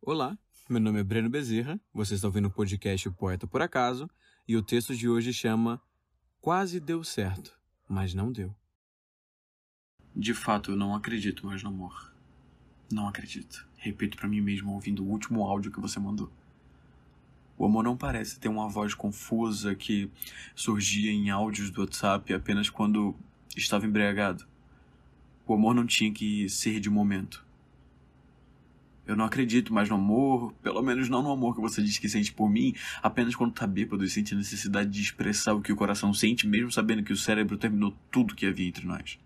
Olá, meu nome é Breno Bezerra, você está ouvindo o podcast Poeta por Acaso e o texto de hoje chama Quase Deu Certo, mas não deu. De fato, eu não acredito mais no amor. Não acredito. Repito para mim mesmo ouvindo o último áudio que você mandou. O amor não parece ter uma voz confusa que surgia em áudios do WhatsApp apenas quando estava embriagado. O amor não tinha que ser de momento. Eu não acredito mais no amor, pelo menos não no amor que você diz que sente por mim, apenas quando tá bêbado e sente a necessidade de expressar o que o coração sente, mesmo sabendo que o cérebro terminou tudo que havia entre nós.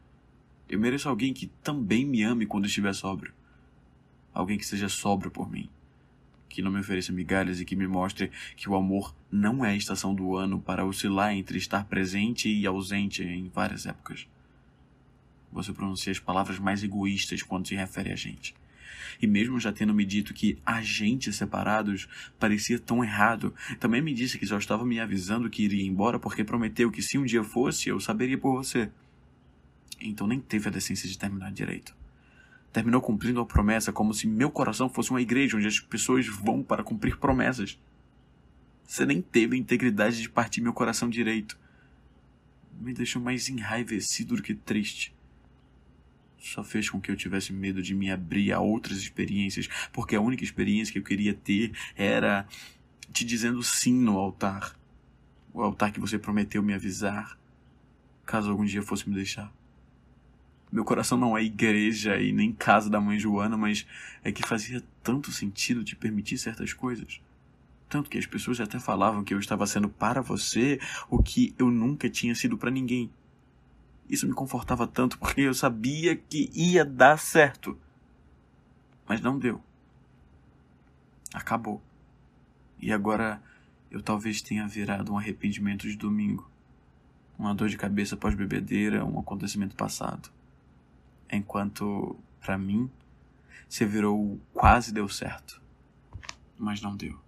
Eu mereço alguém que também me ame quando estiver sóbrio. Alguém que seja sóbrio por mim. Que não me ofereça migalhas e que me mostre que o amor não é a estação do ano para oscilar entre estar presente e ausente em várias épocas. Você pronuncia as palavras mais egoístas quando se refere a gente. E mesmo já tendo me dito que agentes separados parecia tão errado, também me disse que só estava me avisando que iria embora porque prometeu que se um dia fosse, eu saberia por você. Então nem teve a decência de terminar direito. Terminou cumprindo a promessa como se meu coração fosse uma igreja onde as pessoas vão para cumprir promessas. Você nem teve a integridade de partir meu coração direito. Me deixou mais enraivecido do que triste só fez com que eu tivesse medo de me abrir a outras experiências, porque a única experiência que eu queria ter era te dizendo sim no altar. O altar que você prometeu me avisar, caso algum dia fosse me deixar. Meu coração não é igreja e nem casa da mãe Joana, mas é que fazia tanto sentido te permitir certas coisas. Tanto que as pessoas até falavam que eu estava sendo para você o que eu nunca tinha sido para ninguém. Isso me confortava tanto porque eu sabia que ia dar certo. Mas não deu. Acabou. E agora eu talvez tenha virado um arrependimento de domingo. Uma dor de cabeça pós-bebedeira, um acontecimento passado. Enquanto, para mim, você virou quase deu certo. Mas não deu.